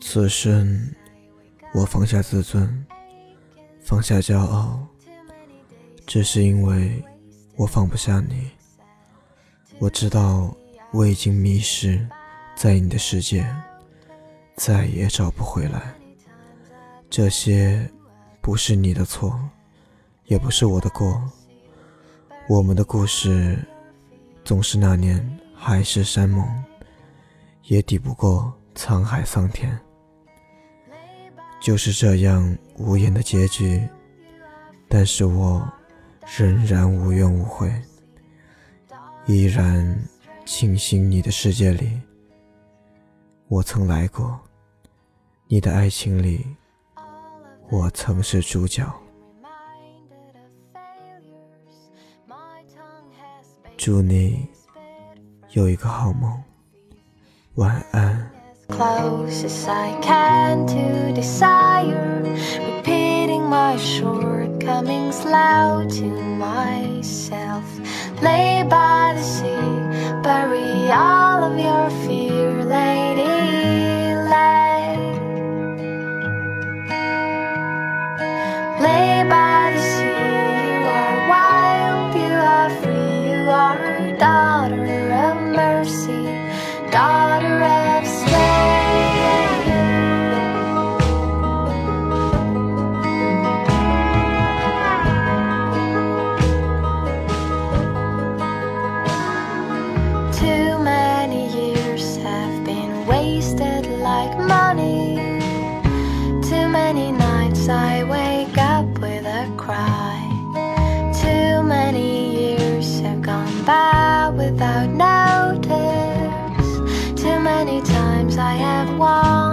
此生，我放下自尊，放下骄傲，只是因为我放不下你。我知道我已经迷失在你的世界，再也找不回来。这些不是你的错，也不是我的过。我们的故事，总是那年海誓山盟，也抵不过沧海桑田。就是这样无言的结局，但是我仍然无怨无悔，依然庆幸你的世界里，我曾来过，你的爱情里，我曾是主角。祝你有一个好梦，晚安。Close as I can to desire, repeating my shortcomings loud to myself. Lay by the sea, bury all of your fear, lady. Lay, lay by the sea, you are wild, you are free, you are daughter of mercy, daughter of Too I wake up with a cry. Too many years have gone by without notice. Too many times I have walked.